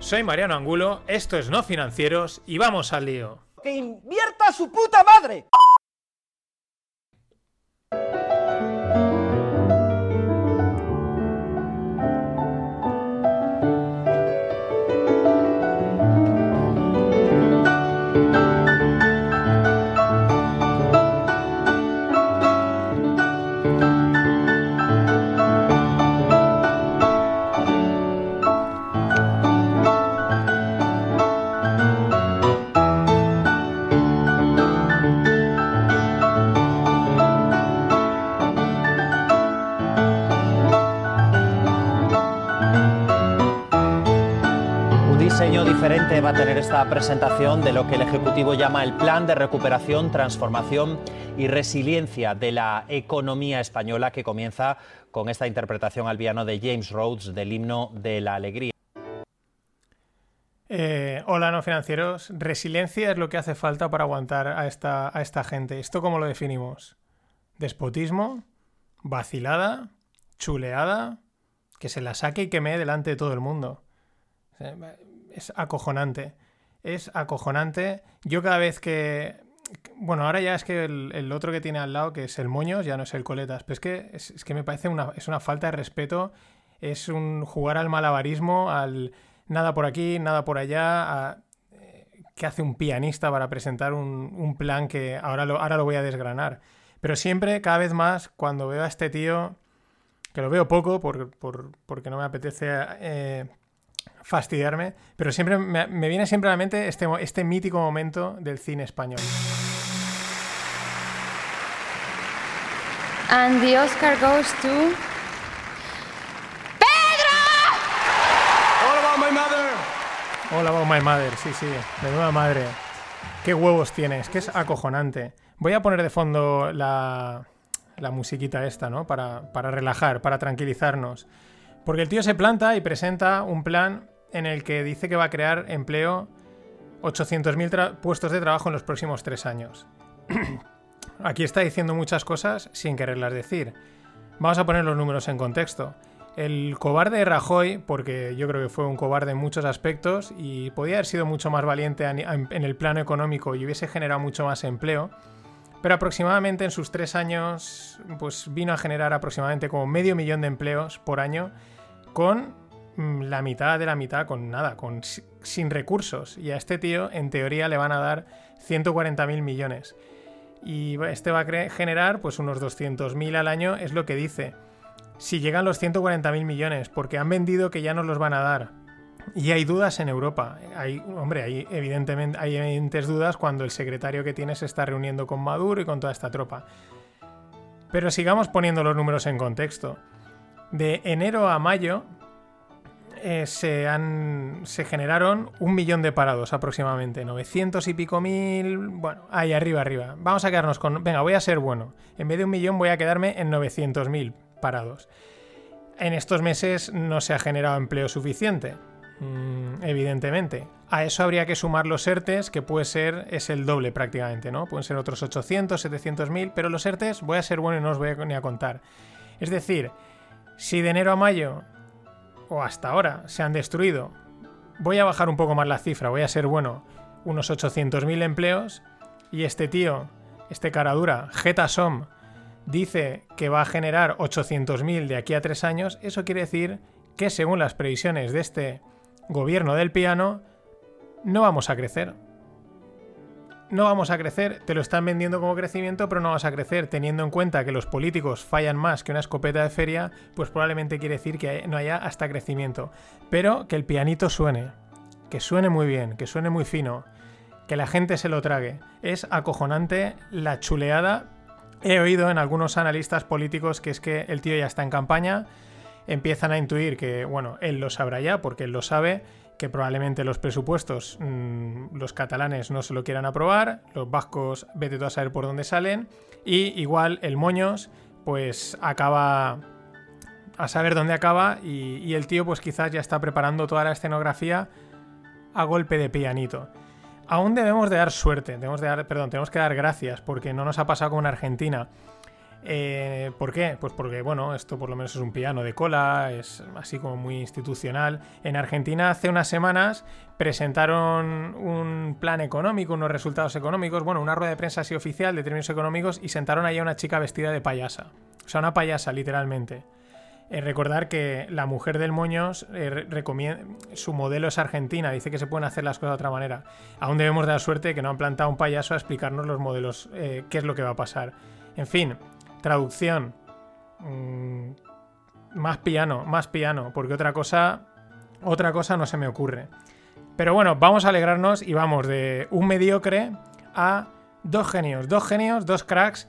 Soy Mariano Angulo, esto es No Financieros y vamos al lío. ¡Que invierta su puta madre! Diferente va a tener esta presentación de lo que el Ejecutivo llama el Plan de Recuperación, Transformación y Resiliencia de la Economía Española, que comienza con esta interpretación al piano de James Rhodes del himno de la alegría. Eh, hola, no financieros. Resiliencia es lo que hace falta para aguantar a esta, a esta gente. ¿Esto cómo lo definimos? ¿Despotismo? ¿Vacilada? ¿Chuleada? Que se la saque y queme delante de todo el mundo. Es acojonante. Es acojonante. Yo cada vez que... Bueno, ahora ya es que el, el otro que tiene al lado, que es el Moños, ya no es el Coletas. Pero es que, es, es que me parece una, es una falta de respeto. Es un jugar al malabarismo, al nada por aquí, nada por allá. A, ¿Qué hace un pianista para presentar un, un plan que ahora lo, ahora lo voy a desgranar? Pero siempre, cada vez más, cuando veo a este tío, que lo veo poco por, por, porque no me apetece eh, fastidiarme, pero siempre me, me, viene siempre a la mente este, este mítico momento del cine español. And the Oscar goes to Hola, about my mother. Sí, sí, de nueva madre. Qué huevos tienes, que es acojonante. Voy a poner de fondo la, la musiquita esta, ¿no? Para, para relajar, para tranquilizarnos. Porque el tío se planta y presenta un plan en el que dice que va a crear empleo 800.000 puestos de trabajo en los próximos tres años. Aquí está diciendo muchas cosas sin quererlas decir. Vamos a poner los números en contexto. El cobarde Rajoy, porque yo creo que fue un cobarde en muchos aspectos y podía haber sido mucho más valiente en el plano económico y hubiese generado mucho más empleo, pero aproximadamente en sus tres años pues vino a generar aproximadamente como medio millón de empleos por año con la mitad de la mitad, con nada, con sin recursos. Y a este tío, en teoría, le van a dar 140.000 millones. Y este va a generar pues unos 200.000 al año, es lo que dice si llegan los 140.000 millones, porque han vendido que ya nos los van a dar. Y hay dudas en Europa. Hay, hombre, hay evidentemente hay evidentes dudas cuando el secretario que tiene se está reuniendo con Maduro y con toda esta tropa. Pero sigamos poniendo los números en contexto. De enero a mayo eh, se, han, se generaron un millón de parados aproximadamente. 900 y pico mil. Bueno, ahí arriba, arriba. Vamos a quedarnos con. Venga, voy a ser bueno. En vez de un millón voy a quedarme en 900.000 parados. En estos meses no se ha generado empleo suficiente, mmm, evidentemente. A eso habría que sumar los ERTES, que puede ser, es el doble prácticamente, ¿no? Pueden ser otros 800, 700 mil, pero los ERTES voy a ser bueno y no os voy a, ni a contar. Es decir, si de enero a mayo, o hasta ahora, se han destruido, voy a bajar un poco más la cifra, voy a ser bueno, unos 800.000 empleos, y este tío, este cara dura, Getasom, dice que va a generar 800.000 de aquí a tres años, eso quiere decir que según las previsiones de este gobierno del piano, no vamos a crecer. No vamos a crecer, te lo están vendiendo como crecimiento, pero no vas a crecer, teniendo en cuenta que los políticos fallan más que una escopeta de feria, pues probablemente quiere decir que no haya hasta crecimiento. Pero que el pianito suene, que suene muy bien, que suene muy fino, que la gente se lo trague. Es acojonante la chuleada He oído en algunos analistas políticos que es que el tío ya está en campaña, empiezan a intuir que, bueno, él lo sabrá ya porque él lo sabe, que probablemente los presupuestos mm, los catalanes no se lo quieran aprobar, los vascos vete tú a saber por dónde salen, y igual el Moños pues acaba a saber dónde acaba y, el tío pues quizás ya está preparando toda la escenografía a golpe de pianito. Aún debemos de dar suerte, debemos de dar, perdón, tenemos que dar gracias porque no nos ha pasado con Argentina. Eh, ¿Por qué? Pues porque, bueno, esto por lo menos es un piano de cola, es así como muy institucional. En Argentina hace unas semanas presentaron un plan económico, unos resultados económicos, bueno, una rueda de prensa así oficial de términos económicos y sentaron ahí a una chica vestida de payasa. O sea, una payasa, literalmente. Eh, recordar que la mujer del Moños eh, su modelo es argentina, dice que se pueden hacer las cosas de otra manera. Aún debemos dar suerte que no han plantado un payaso a explicarnos los modelos, eh, qué es lo que va a pasar. En fin, traducción. Mm, más piano, más piano, porque otra cosa, otra cosa no se me ocurre. Pero bueno, vamos a alegrarnos y vamos de un mediocre a dos genios, dos genios, dos cracks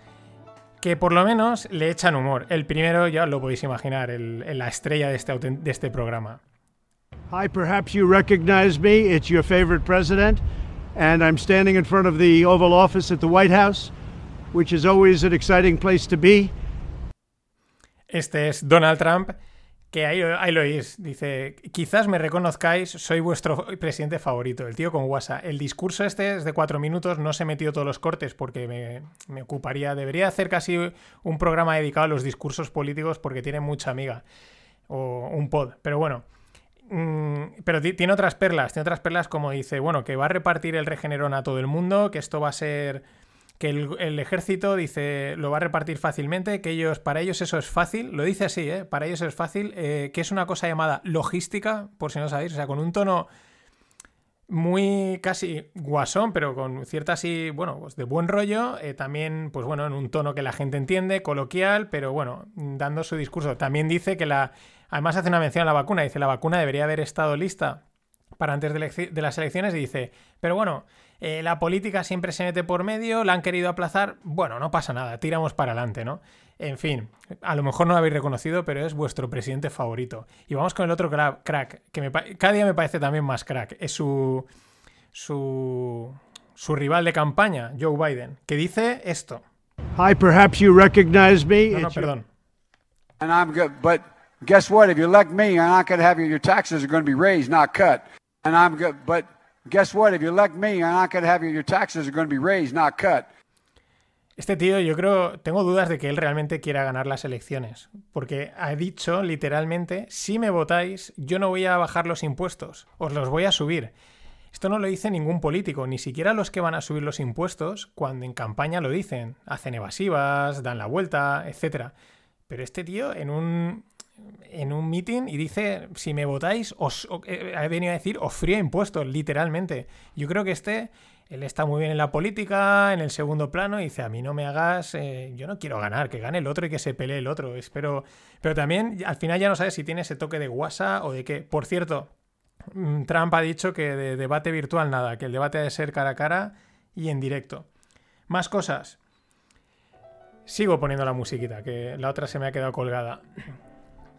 que por lo menos le echan humor. El primero ya lo podéis imaginar, la estrella de este, de este programa. Hi, perhaps you recognize me. It's your favorite president. And I'm standing in front of the Oval Office at the White House, which is always an exciting place to be. Este es Donald Trump que ahí, lo oís. Dice, quizás me reconozcáis, soy vuestro presidente favorito, el tío con WhatsApp. El discurso este es de cuatro minutos, no se he metido todos los cortes porque me, me, ocuparía, debería hacer casi un programa dedicado a los discursos políticos porque tiene mucha amiga. O un pod, pero bueno. Mm, pero tiene otras perlas, tiene otras perlas como dice, bueno, que va a repartir el regenerón a todo el mundo, que esto va a ser que el, ejército dice lo va a repartir fácilmente, que ellos, para ellos eso es fácil, lo dice así, ¿eh? para ellos es fácil, eh, que es una cosa llamada logística, por si no sabéis, o sea, con un tono muy casi guasón, pero con cierta así, bueno, pues de buen rollo, eh, también, pues bueno, en un tono que la gente entiende, coloquial, pero bueno, dando su discurso. También dice que la, además hace una mención a la vacuna, dice la vacuna debería haber estado lista para antes de, las elecciones y dice, pero bueno, eh, la política siempre se mete por medio, la han querido aplazar, bueno, no pasa nada, tiramos para adelante, ¿no? En fin, a lo mejor no lo habéis reconocido, pero es vuestro presidente favorito. Y vamos con el otro crack, que cada día me parece también más crack, es su, su, su rival de campaña, Joe Biden, que dice esto. Hi, perhaps you recognize me. No, no, perdón. And I'm good, but guess what? If you elect me, I'm not going to have your, your taxes are going to be raised, not cut. And I'm good, but guess what? If you elect me, I'm not going to have your, your taxes are going to be raised, not cut. Este tío, yo creo, tengo dudas de que él realmente quiera ganar las elecciones, porque ha dicho literalmente, si me votáis, yo no voy a bajar los impuestos, os los voy a subir. Esto no lo dice ningún político, ni siquiera los que van a subir los impuestos, cuando en campaña lo dicen, hacen evasivas, dan la vuelta, etc. Pero este tío, en un, en un meeting y dice, si me votáis, os, eh, ha venido a decir, os frío impuestos, literalmente. Yo creo que este, él está muy bien en la política, en el segundo plano, y dice, a mí no me hagas, eh, yo no quiero ganar, que gane el otro y que se pelee el otro. Espero, pero también al final ya no sabes si tiene ese toque de guasa o de qué. Por cierto, mm, Trump ha dicho que de debate virtual nada, que el debate ha de ser cara a cara y en directo. Más cosas. Sigo poniendo la musiquita, que la otra se me ha quedado colgada.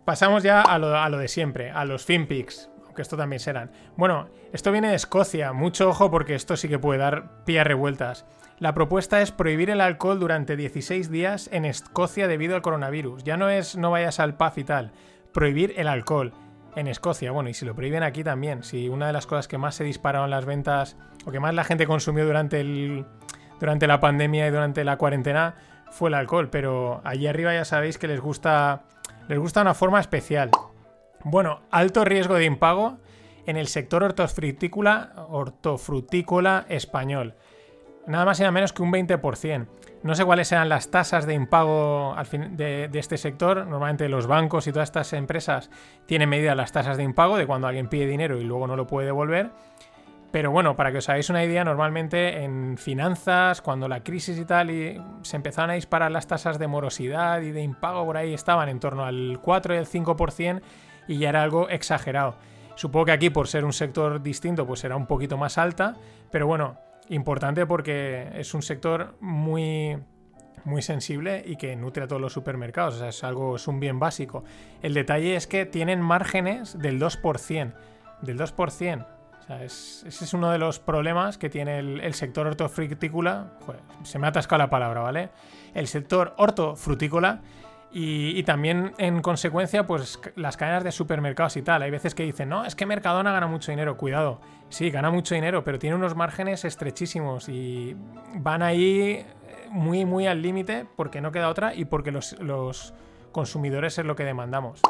Pasamos ya a lo, de siempre, a los FinPix, aunque esto también serán. Bueno, esto viene de Escocia, mucho ojo porque esto sí que puede dar pie a revueltas. La propuesta es prohibir el alcohol durante 16 días en Escocia debido al coronavirus. Ya no es no vayas al pub y tal, prohibir el alcohol en Escocia. Bueno, y si lo prohíben aquí también, si una de las cosas que más se dispararon las ventas o que más la gente consumió durante, el, durante la pandemia y durante la cuarentena fue el alcohol, pero allí arriba ya sabéis que les gusta les gusta una forma especial. Bueno, alto riesgo de impago en el sector hortofrutícola, español. Nada más y nada menos que un 20%. No sé cuáles serán las tasas de impago de, este sector. Normalmente los bancos y todas estas empresas tienen medidas las tasas de impago de cuando alguien pide dinero y luego no lo puede devolver. Pero bueno, para que os hagáis una idea, normalmente en finanzas, cuando la crisis y tal, y se empezaron a disparar las tasas de morosidad y de impago por ahí, estaban en torno al 4 y el 5% y ya era algo exagerado. Supongo que aquí, por ser un sector distinto, pues será un poquito más alta, pero bueno, importante porque es un sector muy muy sensible y que nutre a todos los supermercados, o sea, es algo es un bien básico. El detalle es que tienen márgenes del 2%. del 2%. Es- ese es uno de los problemas que tiene el, sector hortofrutícola. Se me ha atascado la palabra, ¿vale? El sector hortofrutícola y, también en consecuencia, pues las cadenas de supermercados y tal. Hay veces que dicen, no, es que Mercadona gana mucho dinero. Cuidado, sí, gana mucho dinero, pero tiene unos márgenes estrechísimos y van ahí eh, muy, muy al límite porque no queda otra y porque los, los consumidores es lo que demandamos.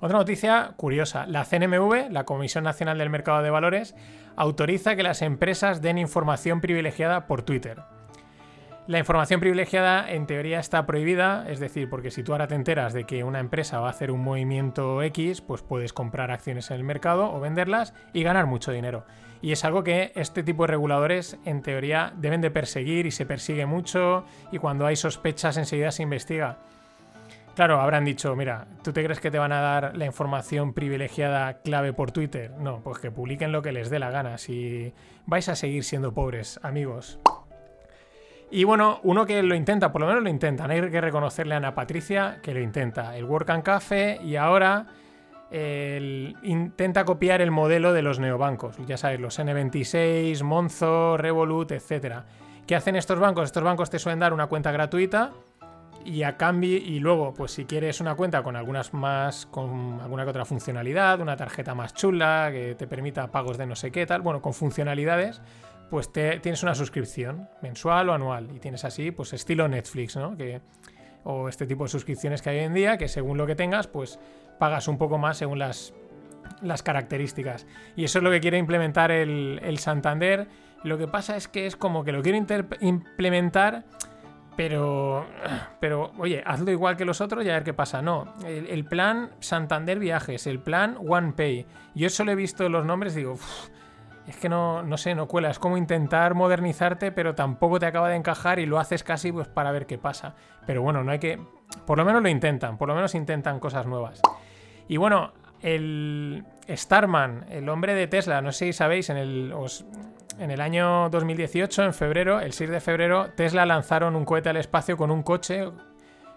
Otra noticia curiosa. La CNMV, la Comisión Nacional del Mercado de Valores, autoriza que las empresas den información privilegiada por Twitter. La información privilegiada en teoría está prohibida, es decir, porque si tú ahora te enteras de que una empresa va a hacer un movimiento X, pues puedes comprar acciones en el mercado o venderlas y ganar mucho dinero. Y es algo que este tipo de reguladores en teoría deben de perseguir y se persigue mucho y cuando hay sospechas enseguida se investiga. Claro, habrán dicho, mira, ¿tú te crees que te van a dar la información privilegiada clave por Twitter? No, pues que publiquen lo que les dé la gana, si vais a seguir siendo pobres, amigos. Y bueno, uno que lo intenta, por lo menos lo intentan, hay que reconocerle a Ana Patricia que lo intenta. El Work and Cafe y ahora intenta copiar el modelo de los neobancos. Ya sabes, los N26, Monzo, Revolut, etc. ¿Qué hacen estos bancos? Estos bancos te suelen dar una cuenta gratuita y a cambio y luego pues si quieres una cuenta con algunas más con alguna que otra funcionalidad una tarjeta más chula que te permita pagos de no sé qué tal bueno con funcionalidades pues te, tienes una suscripción mensual o anual y tienes así pues estilo Netflix no que o este tipo de suscripciones que hay hoy en día que según lo que tengas pues pagas un poco más según las las características. Y eso es lo que quiere implementar el, el Santander. Lo que pasa es que es como que lo quiere implementar, pero, pero, oye, hazlo igual que los otros y a ver qué pasa. No, el, plan Santander Viajes, el plan OnePay. Yo solo he visto los nombres y digo, "Uf, es que no, no sé, no cuela. Es como intentar modernizarte, pero tampoco te acaba de encajar y lo haces casi pues para ver qué pasa. Pero bueno, no hay que... Por lo menos lo intentan, por lo menos intentan cosas nuevas. Y bueno, el Starman, el hombre de Tesla, no sé si sabéis, en el, en el año 2018, en febrero, el 6 de febrero, Tesla lanzaron un cohete al espacio con un coche. O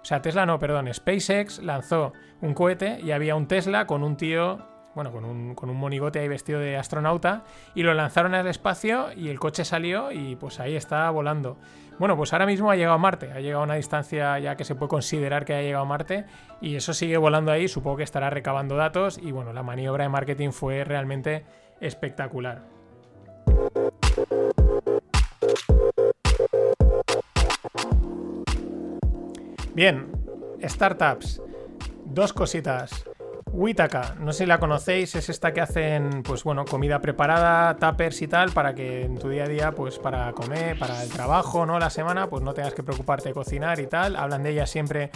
sea, Tesla no, perdón, SpaceX lanzó un cohete y había un Tesla con un tío, bueno, con un, con un monigote ahí vestido de astronauta, y lo lanzaron al espacio y el coche salió y pues ahí está volando. Bueno, pues ahora mismo ha llegado a Marte, ha llegado a una distancia ya que se puede considerar que ha llegado a Marte y eso sigue volando ahí, supongo que estará recabando datos y bueno, la maniobra de marketing fue realmente espectacular. Bien, startups. Dos cositas. Witaka, no sé si la conocéis, es esta que hacen, pues bueno, comida preparada, tuppers y tal, para que en tu día a día, pues para comer, para el trabajo, ¿no? La semana, pues no tengas que preocuparte de cocinar y tal. Hablan de ella siempre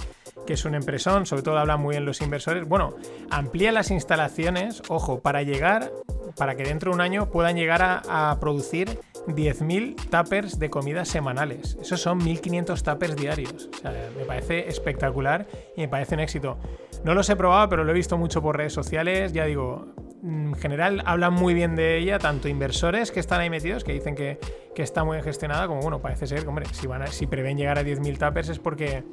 que es un empresón, sobre todo hablan muy bien los inversores. Bueno, amplía las instalaciones, ojo, para llegar, para que dentro de un año puedan llegar a, a producir 10.000 tuppers de comida semanales. Esos son 1.500 tuppers diarios. O sea, me parece espectacular y me parece un éxito. No los he probado, pero lo he visto mucho por redes sociales. Ya digo, en general hablan muy bien de ella, tanto inversores que están ahí metidos, que dicen que, que está muy bien gestionada, como bueno, parece ser hombre, si, van a- si prevén llegar a 10.000 tuppers es porque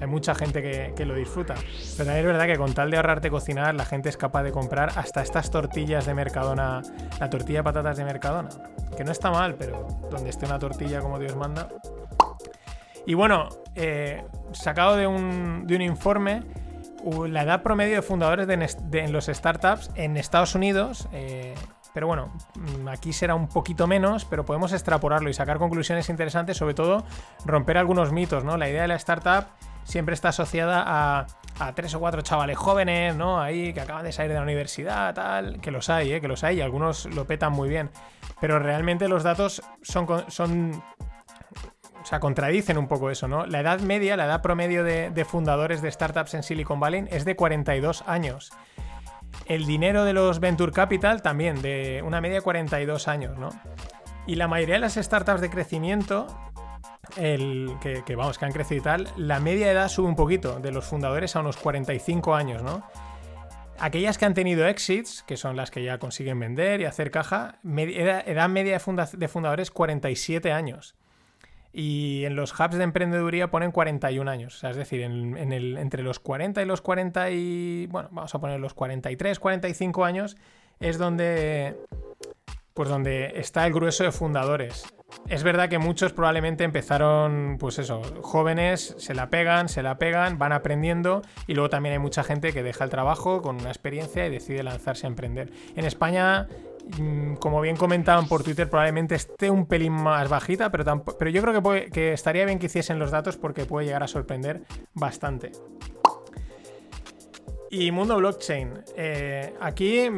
hay mucha gente que, que lo disfruta. Pero también es verdad que con tal de ahorrarte cocinar, la gente es capaz de comprar hasta estas tortillas de Mercadona, la tortilla de patatas de Mercadona, que no está mal, pero donde esté una tortilla como Dios manda. Y bueno, eh, sacado de un, de un informe, la edad promedio de fundadores de, los startups en Estados Unidos, eh, pero bueno, mm, aquí será un poquito menos, pero podemos extrapolarlo y sacar conclusiones interesantes, sobre todo romper algunos mitos, ¿no? La idea de la startup siempre está asociada a, tres o cuatro chavales jóvenes, ¿no? Ahí que acaban de salir de la universidad, tal, que los hay, ¿eh? Que los hay y algunos lo petan muy bien. Pero realmente los datos son, son o sea, contradicen un poco eso, ¿no? La edad media, la edad promedio de, de fundadores de startups en Silicon Valley es de 42 años. El dinero de los Venture Capital también, de una media de 42 años, ¿no? Y la mayoría de las startups de crecimiento, el, que, vamos, que han crecido y tal, la media edad sube un poquito, de los fundadores a unos 45 años, ¿no? Aquellas que han tenido exits, que son las que ya consiguen vender y hacer caja, edad, media de, funda- de fundadores 47 años. Y en los hubs de emprendeduría ponen 41 años. O sea, es decir, entre los 40 y los 40 y... Bueno, vamos a poner los 43, 45 años es donde, pues donde está el grueso de fundadores. Es verdad que muchos probablemente empezaron, pues eso, jóvenes, se la pegan, se la pegan, van aprendiendo y luego también hay mucha gente que deja el trabajo con una experiencia y decide lanzarse a emprender. En España, mm, como bien comentaban por Twitter, probablemente esté un pelín más bajita, pero, pero yo creo que, que estaría bien que hiciesen los datos porque puede llegar a sorprender bastante. Y mundo blockchain. Eh, aquí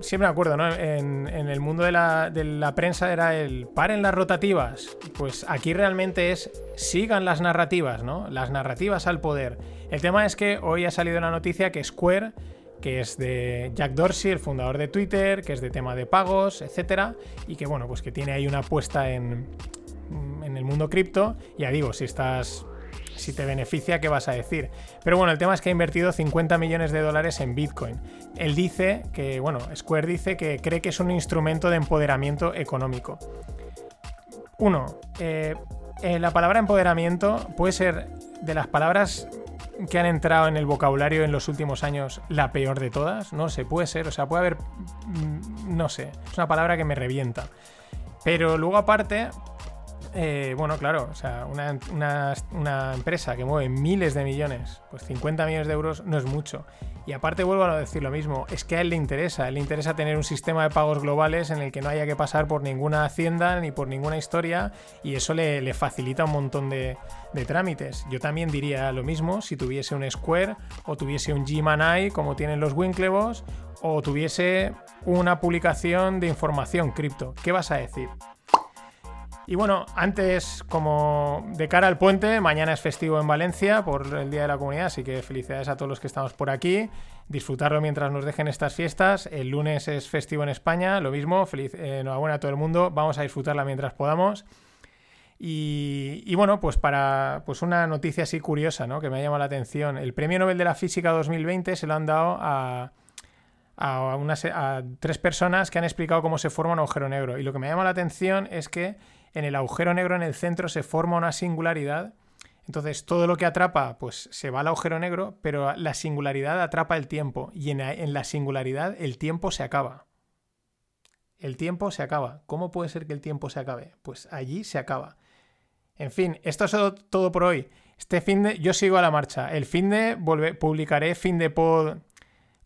siempre me acuerdo, ¿no? En, el mundo de la, prensa era el paren las rotativas. Pues aquí realmente es sigan las narrativas, ¿no? Las narrativas al poder. El tema es que hoy ha salido una noticia que Square, que es de Jack Dorsey, el fundador de Twitter, que es de tema de pagos, etcétera, y que bueno, pues que tiene ahí una apuesta en, en el mundo cripto. Ya digo, si estás si te beneficia, ¿qué vas a decir? Pero bueno, el tema es que ha invertido 50 millones de dólares en Bitcoin. Él dice que, bueno, Square dice que cree que es un instrumento de empoderamiento económico. Uno, eh, eh, la palabra empoderamiento puede ser de las palabras que han entrado en el vocabulario en los últimos años la peor de todas. No sé, puede ser, o sea, puede haber, mm, no sé, es una palabra que me revienta. Pero luego aparte, eh, bueno, claro, o sea, una, empresa que mueve miles de millones, pues 50 millones de euros no es mucho. Y aparte vuelvo a decir lo mismo, es que a él le interesa, él le interesa tener un sistema de pagos globales en el que no haya que pasar por ninguna hacienda ni por ninguna historia y eso le, facilita un montón de, trámites. Yo también diría lo mismo si tuviese un Square o tuviese un Gmanai como tienen los Winklevoss o tuviese una publicación de información cripto. ¿Qué vas a decir? Y bueno, antes, como de cara al puente, mañana es festivo en Valencia por el Día de la Comunidad, así que felicidades a todos los que estamos por aquí. Disfrutarlo mientras nos dejen estas fiestas. El lunes es festivo en España, lo mismo. Feliz, eh, enhorabuena a todo el mundo. Vamos a disfrutarla mientras podamos. Y, bueno, pues para pues una noticia así curiosa, ¿no? Que me ha llamado la atención. El Premio Nobel de la Física 2020 se lo han dado a, a, a tres personas que han explicado cómo se forma un agujero negro. Y lo que me llama la atención es que en el agujero negro en el centro se forma una singularidad. Entonces todo lo que atrapa pues se va al agujero negro, pero la singularidad atrapa el tiempo y en, la singularidad el tiempo se acaba. El tiempo se acaba. ¿Cómo puede ser que el tiempo se acabe? Pues allí se acaba. En fin, esto es todo por hoy. Este fin de yo sigo a la marcha. El fin de publicaré fin de pod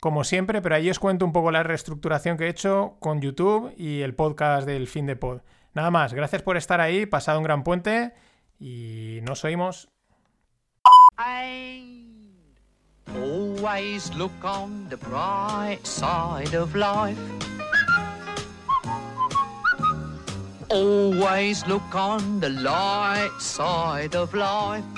como siempre, pero ahí os cuento un poco la reestructuración que he hecho con YouTube y el podcast del fin de pod. Nada más, gracias por estar ahí, pasado un gran puente y nos oímos. Always look on the bright side of life. Always look on the light side of life.